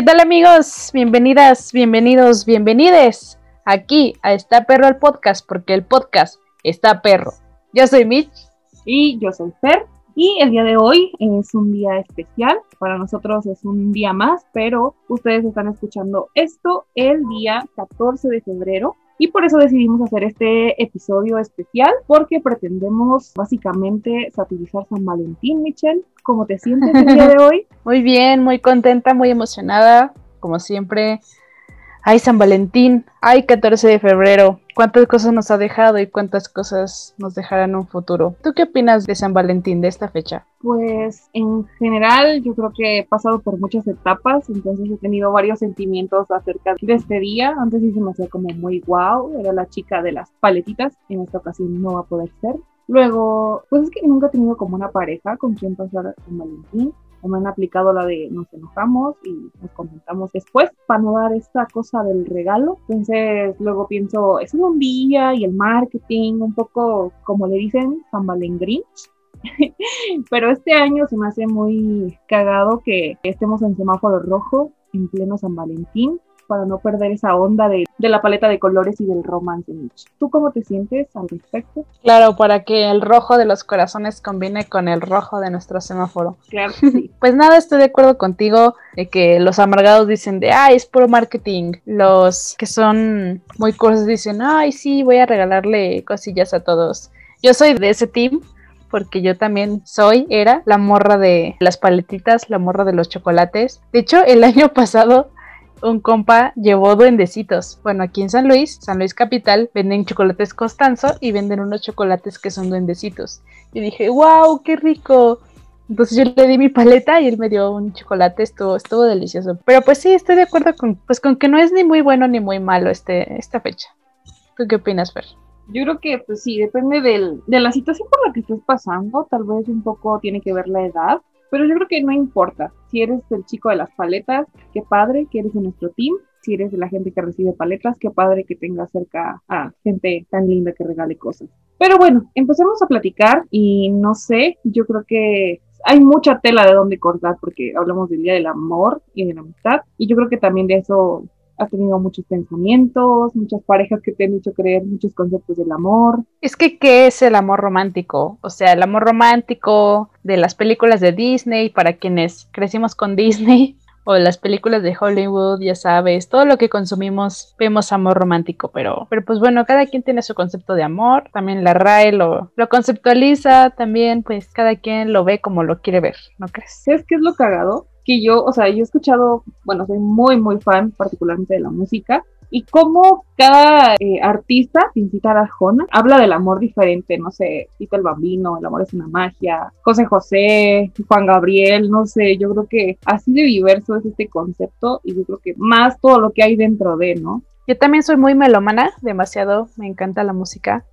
¿Qué tal amigos? Bienvenidas, bienvenidos, bienvenides aquí a Está Perro el Podcast, porque el podcast está perro. Yo soy Mitch. Y yo soy Fer. Y el día de hoy es un día especial. Para nosotros es un día más, pero ustedes están escuchando esto el día 14 de febrero. Y por eso decidimos hacer este episodio especial, porque pretendemos básicamente satirizar San Valentín, Michelle. ¿Cómo te sientes el día de hoy? Muy bien, muy contenta, muy emocionada. Como siempre, Ay, San Valentín, ay, 14 de febrero, cuántas cosas nos ha dejado y cuántas cosas nos dejará en un futuro. ¿Tú qué opinas de San Valentín, de esta fecha? Pues en general yo creo que he pasado por muchas etapas, entonces he tenido varios sentimientos acerca de este día. Antes sí se como muy wow, era la chica de las paletitas, en esta ocasión no va a poder ser. Luego, pues es que nunca he tenido como una pareja con quien pasar San Valentín o me han aplicado la de nos enojamos y nos comentamos después para no dar esta cosa del regalo. Entonces luego pienso, es un día y el marketing, un poco como le dicen, San Valentín Grinch. Pero este año se me hace muy cagado que estemos en semáforo rojo en pleno San Valentín para no perder esa onda de, la paleta de colores y del romance. ¿Tú cómo te sientes al respecto? Claro, para que el rojo de los corazones combine con el rojo de nuestro semáforo. Claro. Sí. pues nada, estoy de acuerdo contigo de que los amargados dicen de, ay, es puro marketing. Los que son muy cursos dicen, ay, sí, voy a regalarle cosillas a todos. Yo soy de ese team porque yo también soy, era la morra de las paletitas, la morra de los chocolates. De hecho, el año pasado un compa llevó duendecitos. Bueno, aquí en San Luis, San Luis Capital, venden chocolates Constanzo y venden unos chocolates que son duendecitos. Y dije, wow, qué rico. Entonces yo le di mi paleta y él me dio un chocolate, estuvo, estuvo delicioso. Pero pues sí, estoy de acuerdo con, pues con que no es ni muy bueno ni muy malo este, esta fecha. ¿Tú qué opinas, Fer? Yo creo que pues sí, depende del, de la situación por la que estés pasando, tal vez un poco tiene que ver la edad, pero yo creo que no importa. Si eres el chico de las paletas, qué padre que eres de nuestro team. Si eres de la gente que recibe paletas, qué padre que tengas cerca a gente tan linda que regale cosas. Pero bueno, empecemos a platicar y no sé, yo creo que hay mucha tela de donde cortar porque hablamos del Día del Amor y de la Amistad y yo creo que también de eso has tenido muchos pensamientos, muchas parejas que te han hecho creer muchos conceptos del amor. Es que, ¿qué es el amor romántico? O sea, el amor romántico de las películas de Disney, para quienes crecimos con Disney, o las películas de Hollywood, ya sabes, todo lo que consumimos vemos amor romántico, pero, pero pues bueno, cada quien tiene su concepto de amor, también la RAE lo, lo conceptualiza, también pues cada quien lo ve como lo quiere ver, ¿no crees? ¿Sabes qué es lo cagado? Que yo, o sea, yo he escuchado, bueno, soy muy, muy fan particularmente de la música, y cómo cada eh, artista, sin citar a Jona, habla del amor diferente, no sé, Tito el Bambino, El amor es una magia, José José, Juan Gabriel, no sé, yo creo que así de diverso es este concepto y yo creo que más todo lo que hay dentro de, ¿no? Yo también soy muy melómana, demasiado, me encanta la música,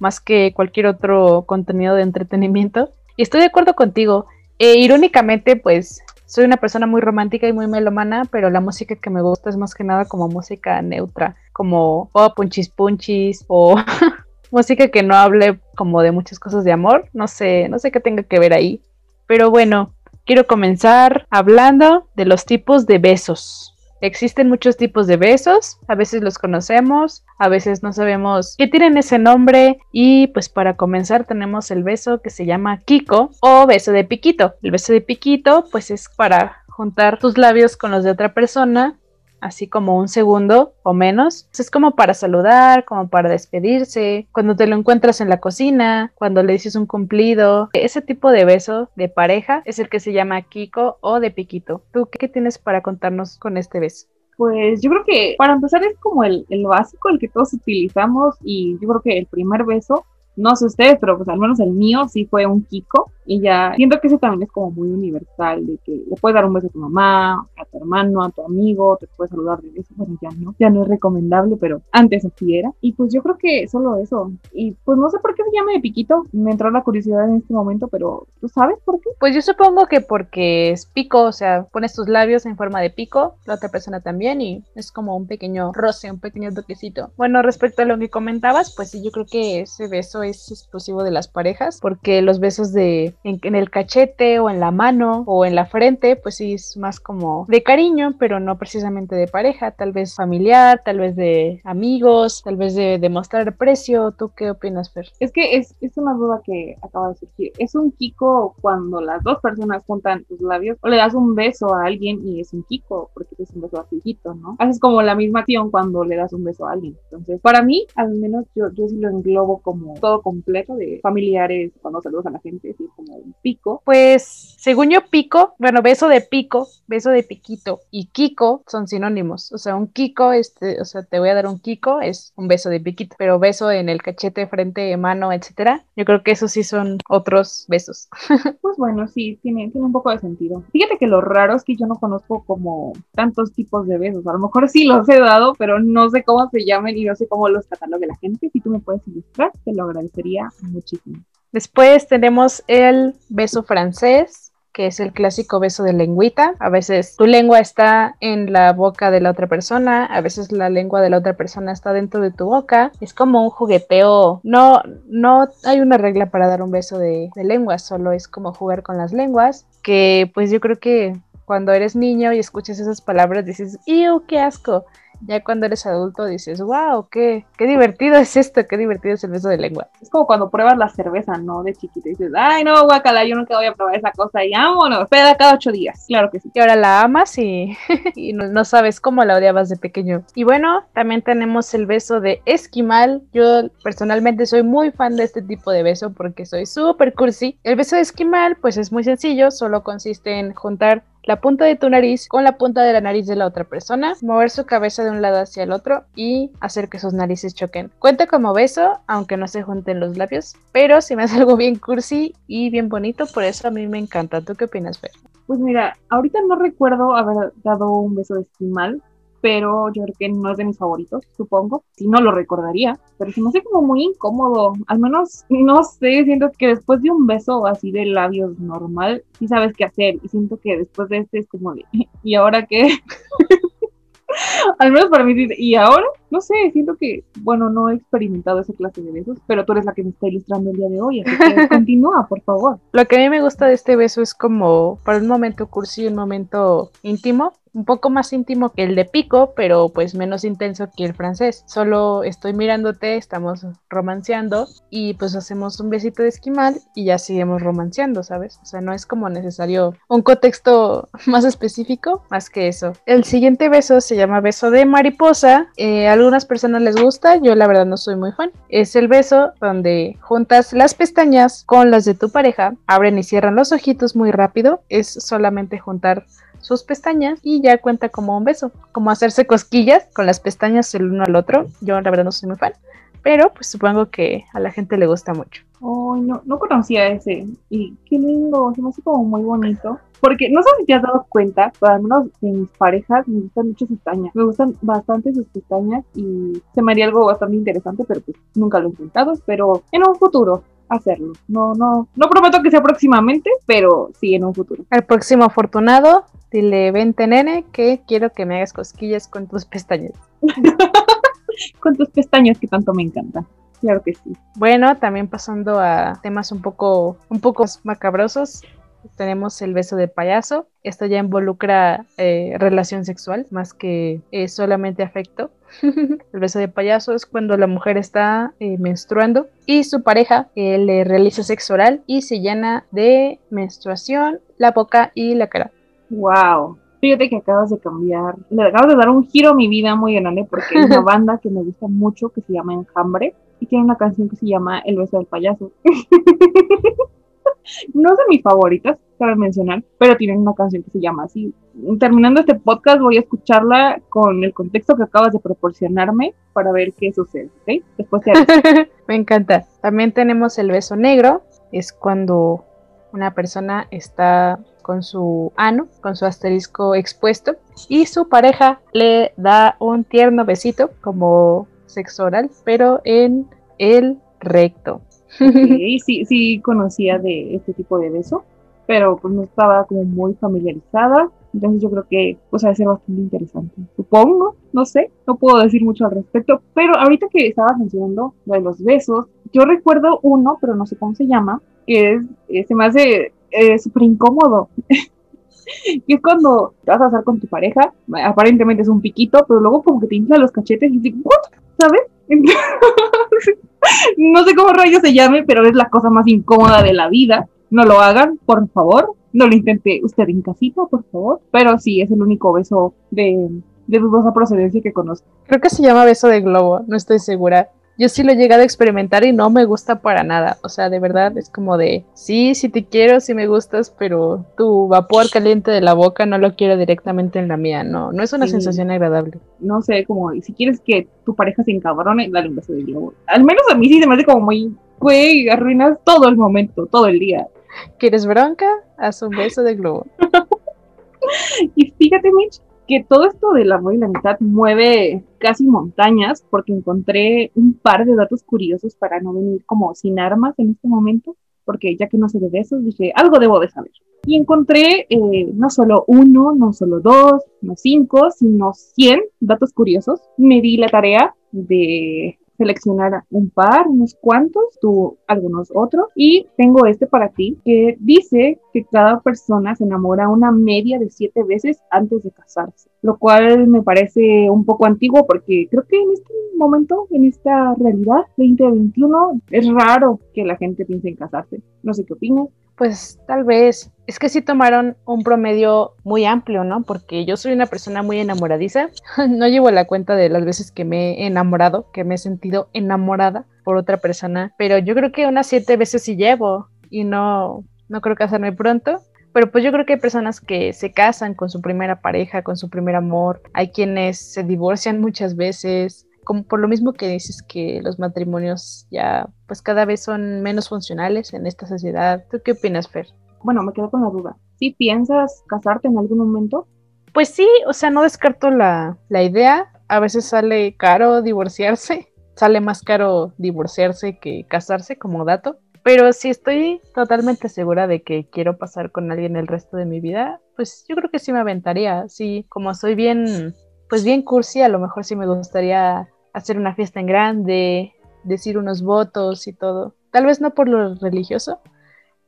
más que cualquier otro contenido de entretenimiento. Y estoy de acuerdo contigo. Eh, irónicamente, pues soy una persona muy romántica y muy melomana, pero la música que me gusta es más que nada como música neutra, como oh, punchis punchis o música que no hable como de muchas cosas de amor, no sé, no sé qué tenga que ver ahí. Pero bueno, quiero comenzar hablando de los tipos de besos. Existen muchos tipos de besos, a veces los conocemos, a veces no sabemos qué tienen ese nombre y pues para comenzar tenemos el beso que se llama Kiko o beso de piquito. El beso de piquito pues es para juntar tus labios con los de otra persona así como un segundo o menos. Es como para saludar, como para despedirse, cuando te lo encuentras en la cocina, cuando le dices un cumplido. Ese tipo de beso de pareja es el que se llama Kiko o de piquito. ¿Tú qué tienes para contarnos con este beso? Pues yo creo que para empezar es como el, el básico, el que todos utilizamos y yo creo que el primer beso no sé ustedes, pero pues al menos el mío sí fue un Kiko. Y ya siento que ese también es como muy universal, de que le puedes dar un beso a tu mamá, a tu hermano, a tu amigo, te puedes saludar de beso. Bueno, ya no, ya no es recomendable, pero antes así era. Y pues yo creo que solo eso. Y pues no sé por qué se llama de piquito. Me entró la curiosidad en este momento, pero ¿tú sabes por qué? Pues yo supongo que porque es pico, o sea, pones tus labios en forma de pico, la otra persona también, y es como un pequeño roce, un pequeño toquecito. Bueno, respecto a lo que comentabas, pues sí, yo creo que ese beso es exclusivo de las parejas, porque los besos de en, el cachete o en la mano o en la frente, pues sí es más como de cariño, pero no precisamente de pareja, tal vez familiar, tal vez de amigos, tal vez de demostrar precio. ¿Tú qué opinas, Fer? Es que es, es una duda que acaba de surgir. ¿Es un Kiko cuando las dos personas juntan tus labios o le das un beso a alguien y es un Kiko porque es un beso afijito, ¿no? Haces como la misma acción cuando le das un beso a alguien. Entonces, para mí, al menos yo, yo sí lo englobo como todo completo de familiares, cuando saludas a la gente, así como un pico. Pues, según yo, pico, bueno, beso de pico, beso de piquito y Kiko son sinónimos. O sea, un Kiko, este, o sea, te voy a dar un Kiko, es un beso de piquito, pero beso en el cachete, frente, mano, etcétera. Yo creo que esos sí son otros besos. pues bueno, sí, tiene, tiene un poco de sentido. Fíjate que lo raro es que yo no conozco como tantos tipos de besos. A lo mejor sí los he dado, pero no sé cómo se llaman y no sé cómo los catalogue la gente. Si tú me puedes ilustrar, te lo agradecería muchísimo. Después tenemos el beso francés, que es el clásico beso de lengüita. A veces tu lengua está en la boca de la otra persona, a veces la lengua de la otra persona está dentro de tu boca. Es como un jugueteo. No, no hay una regla para dar un beso de, lengua, solo es como jugar con las lenguas, que pues yo creo que cuando eres niño y escuchas esas palabras dices, ¡Ew, qué asco! Ya cuando eres adulto dices, wow, qué, qué divertido es esto, qué divertido es el beso de lengua. Es como cuando pruebas la cerveza, ¿no? De chiquito dices, ay, no, guacala, yo nunca voy a probar esa cosa y vámonos, peda cada ocho días. Claro que sí. Y ahora la amas y, y no, sabes cómo la odiabas de pequeño. Y bueno, también tenemos el beso de esquimal. Yo personalmente soy muy fan de este tipo de beso porque soy súper cursi. El beso de esquimal, pues es muy sencillo, solo consiste en juntar la punta de tu nariz con la punta de la nariz de la otra persona, mover su cabeza de un lado hacia el otro y hacer que sus narices choquen. Cuenta como beso, aunque no se junten los labios, pero si me hace algo bien cursi y bien bonito, por eso a mí me encanta. ¿Tú qué opinas, Fer? Pues mira, ahorita no recuerdo haber dado un beso de esquimal, pero yo creo que no es de mis favoritos, supongo. Si no lo recordaría, pero se me hace como muy incómodo. Al menos, no sé, siento que después de un beso así de labios normal, sí sabes qué hacer. Y siento que después de este es como de, ¿y ahora qué? Al menos para mí, ¿y ahora? No sé, siento que, bueno, no he experimentado esa clase de besos, pero tú eres la que me está ilustrando el día de hoy, así que continúa, por favor. Lo que a mí me gusta de este beso es como para un momento cursi, y un momento íntimo, un poco más íntimo que el de Pico, pero pues menos intenso que el francés. Solo estoy mirándote, estamos romanceando y pues hacemos un besito de esquimal y ya seguimos romanceando, ¿sabes? O sea, no es como necesario un contexto más específico más que eso. El siguiente beso se llama beso de mariposa. Eh, a algunas personas les gusta, yo la verdad no soy muy fan. Es el beso donde juntas las pestañas con las de tu pareja, abren y cierran los ojitos muy rápido. Es solamente juntar sus pestañas y ya cuenta como un beso, como hacerse cosquillas con las pestañas el uno al otro. Yo la verdad no soy muy fan, pero pues supongo que a la gente le gusta mucho. Ay, no, no conocía ese. Y qué lindo, se me hace como muy bonito. Porque no sé si te has dado cuenta, pero al menos de mis parejas me gustan mucho sus pestañas. Me gustan bastante sus pestañas y se me haría algo bastante interesante, pero pues nunca lo he intentado. Pero en un futuro, hacerlo. No, no, no prometo que sea próximamente, pero sí en un futuro. El próximo afortunado, dile, vente nene, que quiero que me hagas cosquillas con tus pestañas. con tus pestañas que tanto me encantan. Claro que sí. Bueno, también pasando a temas un poco, un poco macabrosos, tenemos el beso de payaso. Esto ya involucra eh, relación sexual más que eh, solamente afecto. el beso de payaso es cuando la mujer está eh, menstruando y su pareja le realiza sexo oral y se llena de menstruación la boca y la cara. ¡Wow! Fíjate que acabas de cambiar, le acabas de dar un giro a mi vida muy grande porque hay una banda que me gusta mucho que se llama Enjambre y tiene una canción que se llama El beso del payaso. no es de mis favoritas, cabe mencionar, pero tienen una canción que se llama así. Terminando este podcast voy a escucharla con el contexto que acabas de proporcionarme para ver qué sucede, ¿ok? Después Me encanta. También tenemos el beso negro, es cuando una persona está con su ano, con su asterisco expuesto, y su pareja le da un tierno besito como sexo oral, pero en el recto. Sí, sí, sí conocía de este tipo de beso, pero pues no estaba como muy familiarizada. Entonces yo creo que pues va a ser bastante interesante. Supongo, no sé, no puedo decir mucho al respecto, pero ahorita que estabas mencionando lo de los besos, yo recuerdo uno, pero no sé cómo se llama, que es, eh, se me hace eh, súper incómodo. y es cuando te vas a hacer con tu pareja, aparentemente es un piquito, pero luego como que te infla los cachetes y dices, ¿what? ¿Sabes? no sé cómo rayos se llame, pero es la cosa más incómoda de la vida. No lo hagan, por favor. No lo intente usted en casita, por favor. Pero sí, es el único beso de, de dudosa procedencia que conozco. Creo que se llama beso de globo, no estoy segura yo sí lo he llegado a experimentar y no me gusta para nada. O sea, de verdad es como de, sí, sí te quiero, sí me gustas, pero tu vapor caliente de la boca no lo quiero directamente en la mía. No, no es una sensación agradable. No sé, como si quieres que tu pareja se encabrone, dale un beso de globo. Al menos a mí sí se me hace como muy, güey, arruinas todo el momento, todo el día. ¿Quieres bronca? Haz un beso de globo. y fíjate, Mitch, que todo esto del amor y la mitad mueve casi montañas porque encontré un par de datos curiosos para no venir como sin armas en este momento, porque ya que no sé de besos, dije, algo debo de saber. Y encontré eh, no solo uno, no solo dos, no cinco, sino cien datos curiosos. Me di la tarea de seleccionar un par, unos cuantos, tú algunos otros. Y tengo este para ti que dice que cada persona se enamora una media de siete veces antes de casarse, lo cual me parece un poco antiguo porque creo que en este momento, en esta realidad 2021, es raro que la gente piense en casarse. No sé qué opinas. Pues tal vez. Es que sí tomaron un promedio muy amplio, ¿no? Porque yo soy una persona muy enamoradiza. no llevo la cuenta de las veces que me he enamorado, que me he sentido enamorada por otra persona. Pero yo creo que unas siete veces sí llevo. Y no, no creo casarme pronto. Pero pues yo creo que hay personas que se casan con su primera pareja, con su primer amor. Hay quienes se divorcian muchas veces como por lo mismo que dices que los matrimonios ya pues cada vez son menos funcionales en esta sociedad. ¿Tú qué opinas, Fer? Bueno, me quedo con la duda. ¿Sí piensas casarte en algún momento? Pues sí, o sea, no descarto la, la idea. A veces sale caro divorciarse, sale más caro divorciarse que casarse como dato. Pero si estoy totalmente segura de que quiero pasar con alguien el resto de mi vida, pues yo creo que sí me aventaría. Sí, como soy bien, pues bien cursi, a lo mejor sí me gustaría hacer una fiesta en grande, decir unos votos y todo. Tal vez no por lo religioso,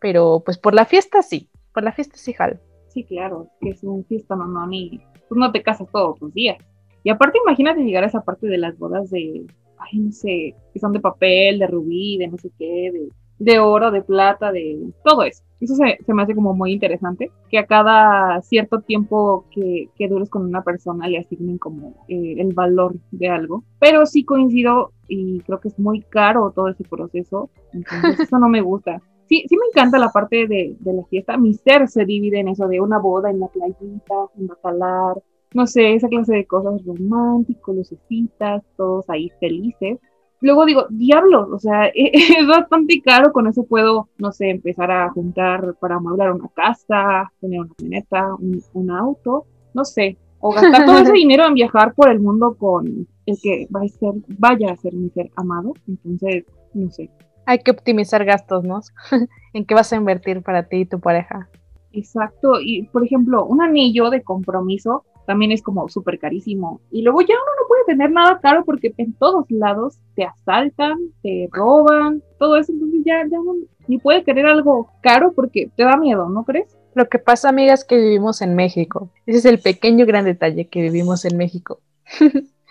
pero pues por la fiesta sí, por la fiesta sí jal. Sí, claro, que es una fiesta no, ni, pues no te casas todos los días. Y aparte imagínate llegar a esa parte de las bodas de, ay, no sé, que son de papel, de rubí, de no sé qué, de de oro, de plata, de todo eso. Eso se, me hace como muy interesante, que a cada cierto tiempo que, que dures con una persona le asignen como eh, el valor de algo. Pero sí coincido y creo que es muy caro todo ese proceso, entonces eso no me gusta. Sí, sí me encanta la parte de, de la fiesta. Mi ser se divide en eso de una boda en la playita, en bacalar, no sé, esa clase de cosas románticos, lucecitas, todos ahí felices luego digo, diablos, o sea, es bastante caro, con eso puedo, no sé, empezar a juntar para amueblar una casa, tener una camioneta, un, auto, no sé, o gastar todo ese dinero en viajar por el mundo con el que va a ser, vaya a ser mi ser amado, entonces, no sé. Hay que optimizar gastos, ¿no? ¿En qué vas a invertir para ti y tu pareja? Exacto, y por ejemplo, un anillo de compromiso también es como súper carísimo. Y luego ya uno no puede tener nada caro porque en todos lados te asaltan, te roban, todo eso. Entonces ya, ya no, ni puedes querer algo caro porque te da miedo, ¿no crees? Lo que pasa, amigas, es que vivimos en México. Ese es el pequeño gran detalle que vivimos en México.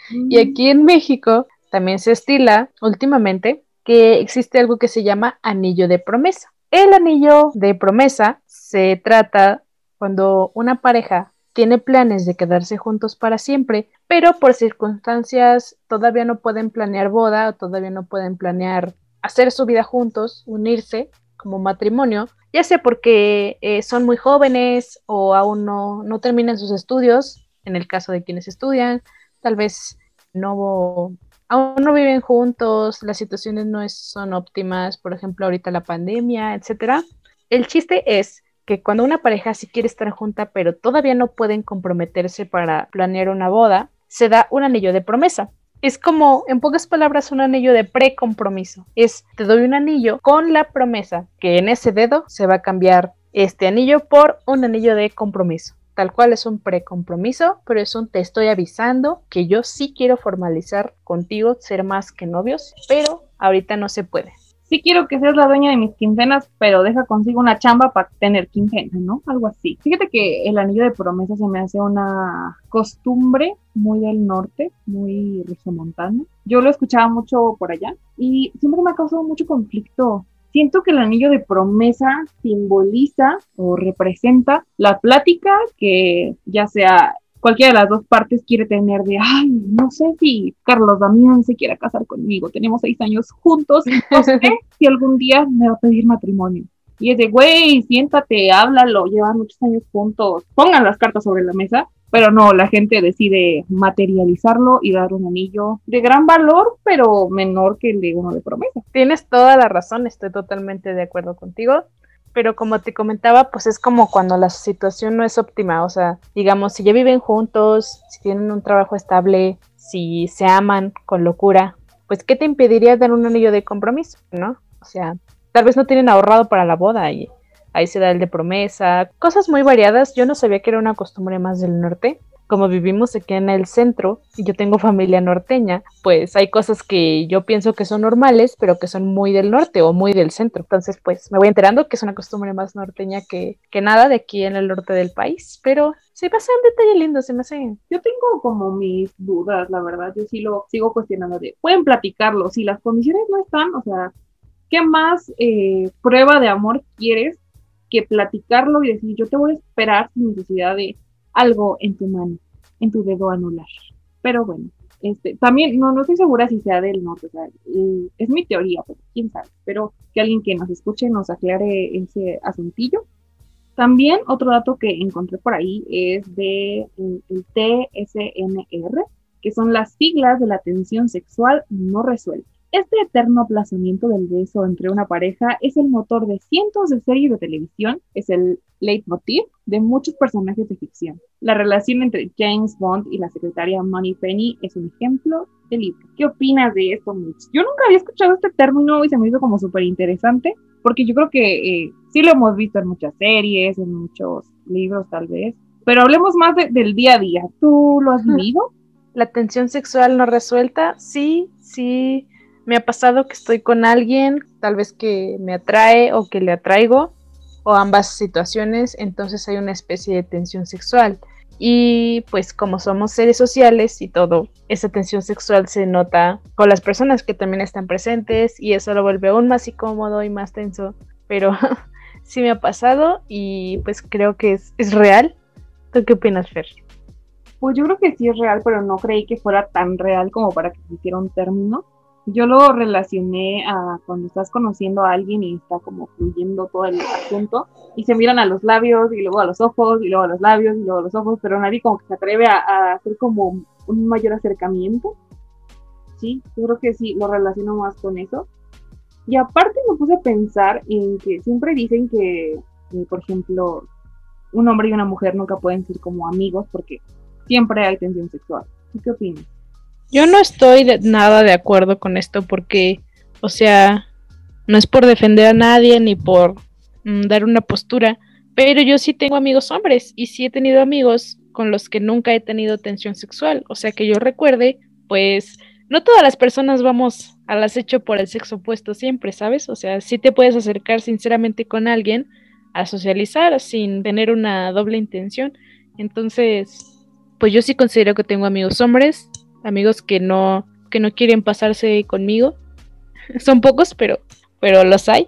y mm. aquí en México también se estila últimamente que existe algo que se llama anillo de promesa. El anillo de promesa se trata cuando una pareja tiene planes de quedarse juntos para siempre, pero por circunstancias todavía no pueden planear boda o todavía no pueden planear hacer su vida juntos, unirse como matrimonio, ya sea porque eh, son muy jóvenes o aún no, no terminan sus estudios, en el caso de quienes estudian, tal vez no aún no viven juntos, las situaciones no son óptimas, por ejemplo, ahorita la pandemia, etcétera. El chiste es que cuando una pareja sí quiere estar junta, pero todavía no pueden comprometerse para planear una boda, se da un anillo de promesa. Es como, en pocas palabras, un anillo de precompromiso. Es, te doy un anillo con la promesa que en ese dedo se va a cambiar este anillo por un anillo de compromiso. Tal cual es un precompromiso, pero es un te estoy avisando que yo sí quiero formalizar contigo, ser más que novios, pero ahorita no se puede. Sí quiero que seas la dueña de mis quincenas, pero deja consigo una chamba para tener quincena, ¿no? Algo así. Fíjate que el anillo de promesa se me hace una costumbre muy del norte, muy regiomontana. Yo lo escuchaba mucho por allá y siempre me ha causado mucho conflicto siento que el anillo de promesa simboliza o representa la plática que ya sea cualquiera de las dos partes quiere tener de, ay, no sé si Carlos Damián se quiera casar conmigo, tenemos seis años juntos, no sé si algún día me va a pedir matrimonio. Y es de, güey, siéntate, háblalo, llevan muchos años juntos, pongan las cartas sobre la mesa, pero no, la gente decide materializarlo y dar un anillo de gran valor, pero menor que el de uno de promesa. Tienes toda la razón, estoy totalmente de acuerdo contigo pero como te comentaba, pues es como cuando la situación no es óptima, o sea, digamos, si ya viven juntos, si tienen un trabajo estable, si se aman con locura, pues ¿qué te impediría dar un anillo de compromiso, no? O sea, tal vez no tienen ahorrado para la boda y ahí se da el de promesa, cosas muy variadas, yo no sabía que era una costumbre más del norte, como vivimos aquí en el centro y yo tengo familia norteña, pues hay cosas que yo pienso que son normales, pero que son muy del norte o muy del centro. Entonces, pues me voy enterando que es una costumbre más norteña que, que nada de aquí en el norte del país, pero se me hace un detalle lindo, se me hace. Yo tengo como mis dudas, la verdad, yo sí lo sigo cuestionando de, pueden platicarlo, si las condiciones no están, o sea, ¿qué más eh, prueba de amor quieres que platicarlo y decir, yo te voy a esperar sin necesidad de algo en tu mano, en tu dedo anular. Pero bueno, este, también no, no estoy segura si sea del norte, o sea, es mi teoría, pero quién sabe. Pero que alguien que nos escuche nos aclare ese asuntillo. También otro dato que encontré por ahí es de el, el TSNR, que son las siglas de la tensión sexual no resuelta. Este eterno aplazamiento del beso entre una pareja es el motor de cientos de series de televisión, es el leitmotiv de muchos personajes de ficción. La relación entre James Bond y la secretaria Money Penny es un ejemplo de libro. ¿Qué opinas de esto, Mitch? Yo nunca había escuchado este término y se me hizo como súper interesante, porque yo creo que eh, sí lo hemos visto en muchas series, en muchos libros tal vez, pero hablemos más del día a día. ¿Tú lo has vivido? La tensión sexual no resuelta, sí, sí me ha pasado que estoy con alguien, tal vez que me atrae o que le atraigo, o ambas situaciones, entonces hay una especie de tensión sexual. Y pues como somos seres sociales y todo, esa tensión sexual se nota con las personas que también están presentes y eso lo vuelve aún más incómodo y más tenso. Pero sí me ha pasado y pues creo que es, real. ¿Tú qué opinas, Fer? Pues yo creo que sí es real, pero no creí que fuera tan real como para que se hiciera un término yo lo relacioné a cuando estás conociendo a alguien y está como fluyendo todo el asunto y se miran a los labios y luego a los ojos y luego a los labios y luego a los ojos, pero nadie como que se atreve a, hacer como un mayor acercamiento. Sí, yo creo que sí, lo relaciono más con eso. Y aparte me puse a pensar en que siempre dicen que, eh, por ejemplo, un hombre y una mujer nunca pueden ser como amigos porque siempre hay tensión sexual. qué opinas? Yo no estoy de, nada de acuerdo con esto porque, o sea, no es por defender a nadie ni por mm, dar una postura, pero yo sí tengo amigos hombres y sí he tenido amigos con los que nunca he tenido tensión sexual. O sea, que yo recuerde, pues no todas las personas vamos al acecho por el sexo opuesto siempre, ¿sabes? O sea, sí te puedes acercar sinceramente con alguien a socializar sin tener una doble intención. Entonces, pues yo sí considero que tengo amigos hombres amigos que no, que no quieren pasarse conmigo. Son pocos, pero, pero los hay.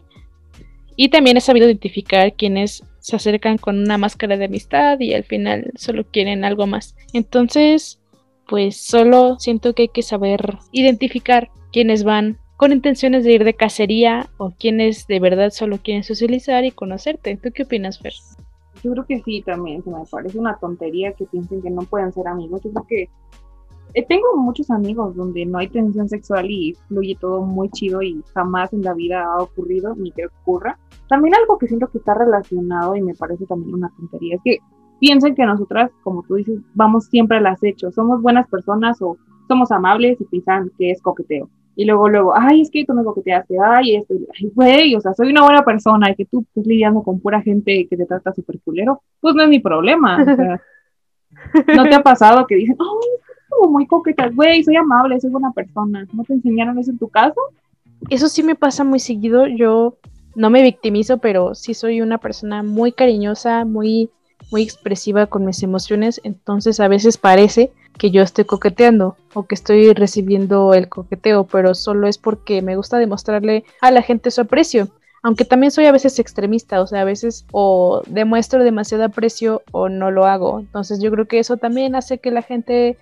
Y también he sabido identificar quienes se acercan con una máscara de amistad y al final solo quieren algo más. Entonces, pues solo siento que hay que saber identificar quienes van con intenciones de ir de cacería o quienes de verdad solo quieren socializar y conocerte. ¿Tú qué opinas, Fer? Yo creo que sí, también. Me parece una tontería que piensen que no pueden ser amigos. Yo creo que tengo muchos amigos donde no hay tensión sexual y fluye todo muy chido y jamás en la vida ha ocurrido ni que ocurra. También algo que siento que está relacionado y me parece también una tontería es que piensen que nosotras, como tú dices, vamos siempre al acecho, somos buenas personas o somos amables y piensan que es coqueteo. Y luego, luego, ay, es que tú me coqueteaste, ay, esto, ay, güey, o sea, soy una buena persona y que tú estés lidiando con pura gente que te trata súper culero, pues no es mi problema. O sea, ¿no te ha pasado que dicen, ay, como muy coquetas, güey, soy amable, soy buena persona. ¿No te enseñaron eso en tu caso? eso sí me pasa muy seguido. Yo no me victimizo, pero sí soy una persona muy cariñosa, muy, muy expresiva con mis emociones. Entonces a veces parece que yo estoy coqueteando o que estoy recibiendo el coqueteo, pero solo es porque me gusta demostrarle a la gente su aprecio. Aunque también soy a veces extremista, o sea, a veces o demuestro demasiado aprecio o no lo hago. Entonces yo creo que eso también hace que la gente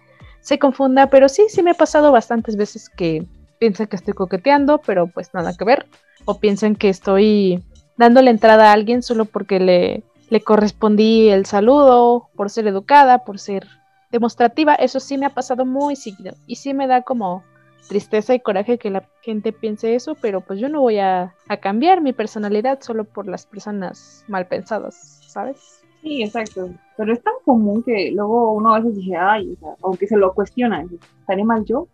se confunda, pero sí, sí me ha pasado bastantes veces que piensan que estoy coqueteando, pero pues nada que ver. O piensan que estoy dándole entrada a alguien solo porque le, le correspondí el saludo, por ser educada, por ser demostrativa. Eso sí me ha pasado muy seguido. Y sí me da como tristeza y coraje que la gente piense eso, pero pues yo no voy a, a cambiar mi personalidad solo por las personas mal pensadas, ¿sabes? Sí, exacto. Pero es tan común que luego uno a veces dice, ay, o sea, aunque se lo cuestiona, ¿estaré mal yo?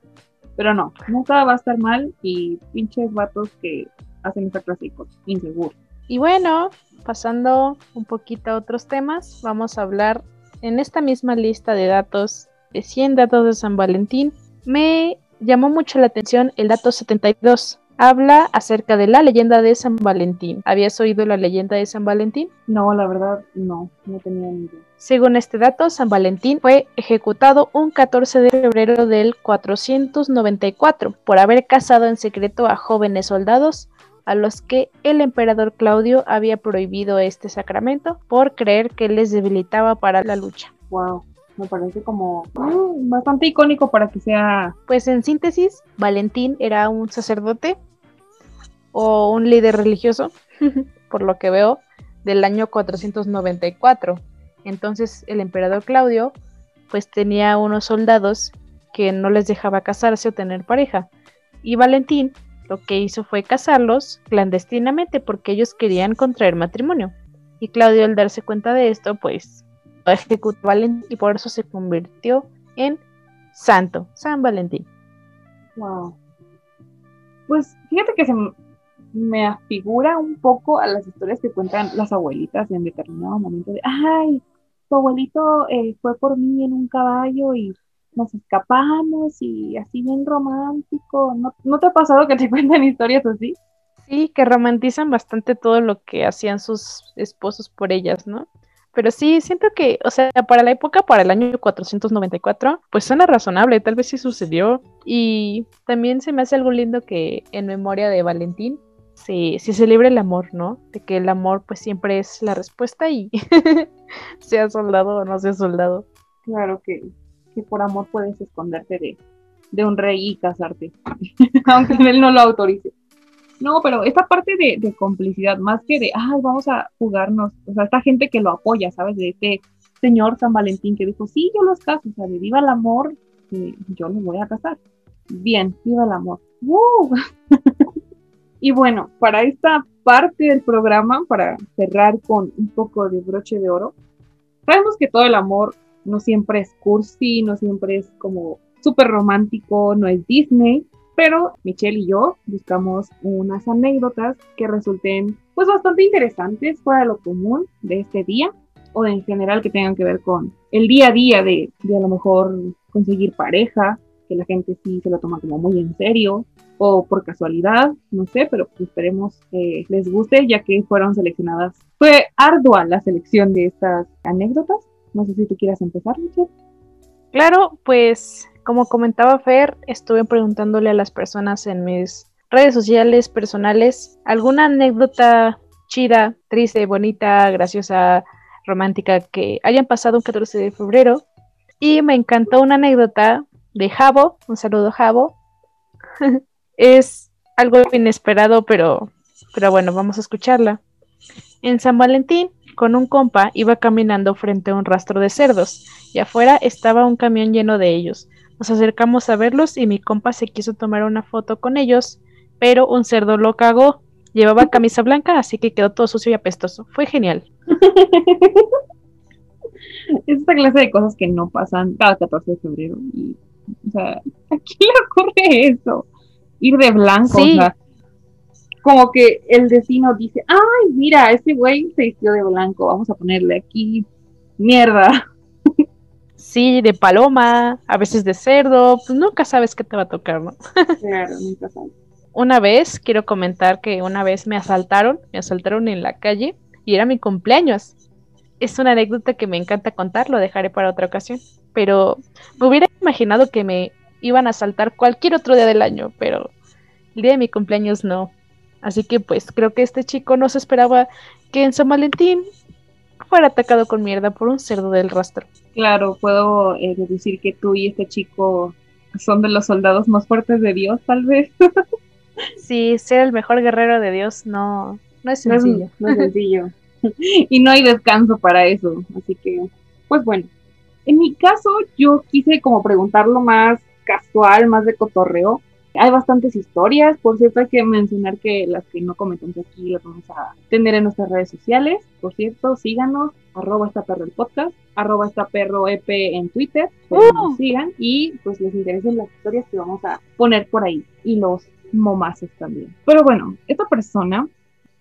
Pero no, nunca va a estar mal y pinches vatos que hacen esa clase de cosas, inseguro. Y bueno, pasando un poquito a otros temas, vamos a hablar en esta misma lista de datos, de 100 datos de San Valentín, me llamó mucho la atención el dato 72. Habla acerca de la leyenda de San Valentín. ¿Habías oído la leyenda de San Valentín? No, la verdad, no, no tenía ni idea. Según este dato, San Valentín fue ejecutado un 14 de febrero del 494 por haber casado en secreto a jóvenes soldados a los que el emperador Claudio había prohibido este sacramento por creer que les debilitaba para la lucha. Wow, me parece como mm, bastante icónico para que sea. Pues en síntesis, Valentín era un sacerdote o un líder religioso, por lo que veo, del año 494. Entonces el emperador Claudio pues tenía unos soldados que no les dejaba casarse o tener pareja. Y Valentín lo que hizo fue casarlos clandestinamente porque ellos querían contraer matrimonio. Y Claudio al darse cuenta de esto, pues ejecutó Valentín y por eso se convirtió en santo, San Valentín. Wow. Pues fíjate que se me afigura un poco a las historias que cuentan las abuelitas en determinado momento de, ay, tu abuelito eh, fue por mí en un caballo y nos escapamos y así bien romántico. ¿No, ¿No te ha pasado que te cuentan historias así? Sí, que romantizan bastante todo lo que hacían sus esposos por ellas, ¿no? Pero sí, siento que, o sea, para la época, para el año 494, pues suena razonable, tal vez sí sucedió. Y también se me hace algo lindo que en memoria de Valentín se, se celebre el amor, ¿no? De que el amor pues siempre es la respuesta y sea soldado o no sea soldado. Claro que que por amor puedes esconderte de, de un rey y casarte, aunque él no lo autorice. No, pero esta parte de, complicidad, más que de, ay, vamos a jugarnos, o sea, esta gente que lo apoya, ¿sabes? De este señor San Valentín que dijo, sí, yo los caso, o sea, de viva el amor, yo los voy a casar. Bien, viva el amor. y bueno, para esta parte del programa, para cerrar con un poco de broche de oro, sabemos que todo el amor no siempre es cursi, no siempre es como súper romántico, no es Disney, pero Michelle y yo buscamos unas anécdotas que resulten pues bastante interesantes fuera de lo común de este día o en general que tengan que ver con el día a día de, de a lo mejor conseguir pareja, que la gente sí se lo toma como muy en serio o por casualidad, no sé, pero esperemos que les guste ya que fueron seleccionadas. Fue ardua la selección de estas anécdotas, no sé si tú quieras empezar, Michelle. Claro, pues como comentaba Fer, estuve preguntándole a las personas en mis redes sociales personales alguna anécdota chida, triste, bonita, graciosa, romántica que hayan pasado un 14 de febrero. Y me encantó una anécdota de Javo, un saludo Javo. es algo inesperado, pero, pero bueno, vamos a escucharla. En San Valentín, con un compa iba caminando frente a un rastro de cerdos y afuera estaba un camión lleno de ellos. Nos acercamos a verlos y mi compa se quiso tomar una foto con ellos, pero un cerdo lo cagó. Llevaba camisa blanca, así que quedó todo sucio y apestoso. Fue genial. es esta clase de cosas que no pasan cada 14 de febrero. Y, o sea, ¿a quién le ocurre eso? Ir de blanco. Sí como que el vecino dice, ay, mira, ese güey se vistió de blanco, vamos a ponerle aquí mierda. Sí, de paloma, a veces de cerdo, pues nunca sabes qué te va a tocar, ¿no? claro, nunca sabes. una vez, quiero comentar que una vez me asaltaron, me asaltaron en la calle y era mi cumpleaños. Es una anécdota que me encanta contar, lo dejaré para otra ocasión. Pero me hubiera imaginado que me iban a asaltar cualquier otro día del año, pero el día de mi cumpleaños no. Así que pues creo que este chico no se esperaba que en San Valentín fuera atacado con mierda por un cerdo del rastro. Claro, puedo eh, deducir que tú y este chico son de los soldados más fuertes de Dios, tal vez. sí, ser el mejor guerrero de Dios no, no es sencillo. No es, sencillo. y no hay descanso para eso. Así que, pues bueno. En mi caso, yo quise como preguntarlo más casual, más de cotorreo. Hay bastantes historias, por cierto hay que mencionar que las que no comentamos aquí las vamos a tener en nuestras redes sociales. Por cierto, síganos, arroba esta perro el podcast, arroba esta perro EP en Twitter, uh. sigan y pues les interesen las historias que vamos a poner por ahí y los momases también. Pero bueno, esta persona,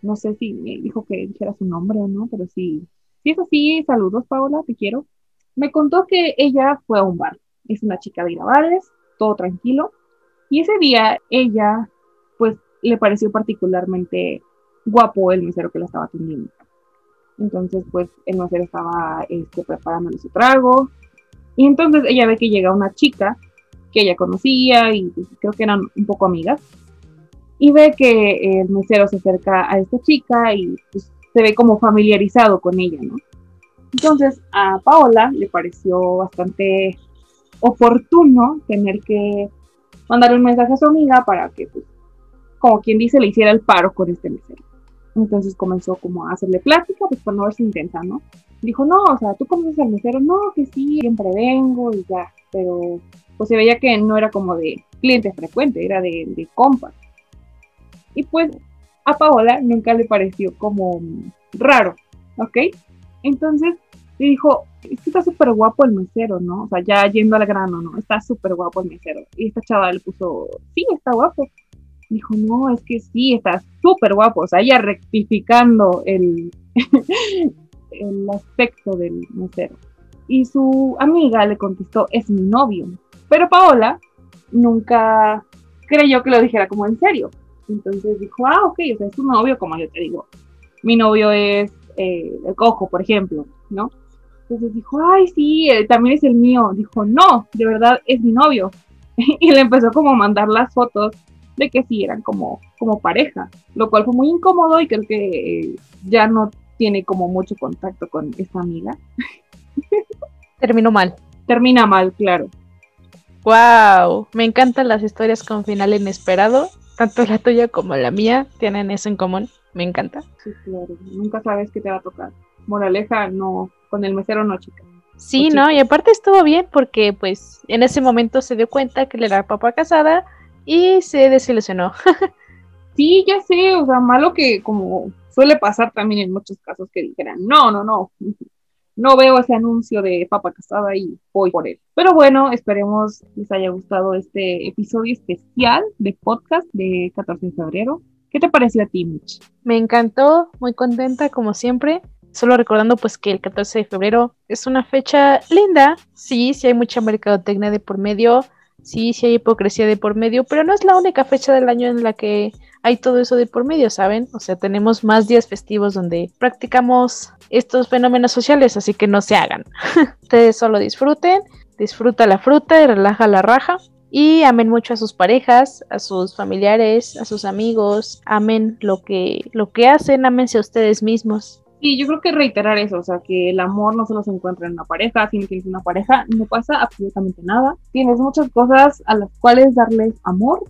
no sé si me dijo que dijera su nombre o no, pero sí, si es así, saludos Paola, te quiero. Me contó que ella fue a un bar, es una chica de Irabales, todo tranquilo, y ese día ella, pues, le pareció particularmente guapo el mesero que la estaba atendiendo. Entonces, pues, el mesero estaba este, preparándole su trago. Y entonces ella ve que llega una chica que ella conocía y pues, creo que eran un poco amigas. Y ve que el mesero se acerca a esta chica y pues, se ve como familiarizado con ella, ¿no? Entonces a Paola le pareció bastante oportuno tener que mandar un mensaje a su amiga para que, pues, como quien dice, le hiciera el paro con este mesero. Entonces comenzó como a hacerle plática, pues por no verse intensa, ¿no? Dijo, no, o sea, ¿tú conoces al mesero? No, que sí, siempre vengo y ya, pero pues se veía que no era como de cliente frecuente, era de, de compa. Y pues a Paola nunca le pareció como raro, ¿ok? Entonces le dijo, está súper guapo el mesero, ¿no? O sea, ya yendo al grano, ¿no? Está súper guapo el mesero. Y esta chava le puso, sí, está guapo. Dijo, no, es que sí, está súper guapo. O sea, ella rectificando el, el aspecto del mesero. Y su amiga le contestó, es mi novio. Pero Paola nunca creyó que lo dijera como en serio. Entonces dijo, ah, ok, o es tu novio, como yo te digo. Mi novio es eh, el cojo, por ejemplo, ¿no? Entonces dijo, ay, sí, eh, también es el mío. Dijo, no, de verdad es mi novio. y le empezó como a mandar las fotos de que sí eran como, como pareja, lo cual fue muy incómodo y creo que eh, ya no tiene como mucho contacto con esta amiga. Terminó mal. Termina mal, claro. Wow, me encantan las historias con final inesperado. Tanto la tuya como la mía tienen eso en común. Me encanta. Sí, claro. Nunca sabes qué te va a tocar. Moraleja, no, con el mesero no, chica. Sí, no, y aparte estuvo bien porque pues en ese momento se dio cuenta que le era papá casada y se desilusionó. sí, ya sé, o sea, malo que como suele pasar también en muchos casos que dijeran, no, no, no, no veo ese anuncio de papa casada y voy por él. Pero bueno, esperemos les haya gustado este episodio especial de podcast de 14 de febrero. ¿Qué te pareció a ti, Mitch? Me encantó, muy contenta como siempre. Solo recordando pues que el 14 de febrero es una fecha linda. Sí, sí hay mucha mercadotecnia de por medio. Sí, sí hay hipocresía de por medio, pero no es la única fecha del año en la que hay todo eso de por medio, ¿saben? O sea, tenemos más días festivos donde practicamos estos fenómenos sociales, así que no se hagan. Ustedes solo disfruten, disfruta la fruta y relaja la raja. Y amen mucho a sus parejas, a sus familiares, a sus amigos, amen lo que, lo que hacen, amense a ustedes mismos. Sí, yo creo que reiterar eso, o sea, que el amor no solo se encuentra en una pareja, si no tienes una pareja, no pasa absolutamente nada. Tienes muchas cosas a las cuales darles amor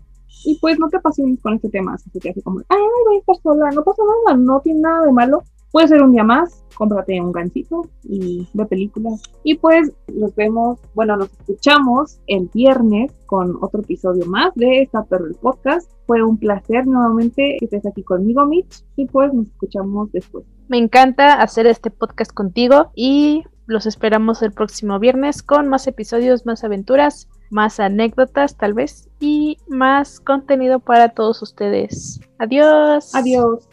y pues no te apasiones con este tema, así que hace como, ay, voy a estar sola, no pasa nada, no tiene nada de malo. Puede ser un día más, cómprate un gancito y ve películas. Y pues nos vemos, bueno, nos escuchamos el viernes con otro episodio más de esta Perro el Podcast. Fue un placer nuevamente que estés aquí conmigo, Mitch, y pues nos escuchamos después. Me encanta hacer este podcast contigo y los esperamos el próximo viernes con más episodios, más aventuras, más anécdotas tal vez y más contenido para todos ustedes. Adiós. Adiós.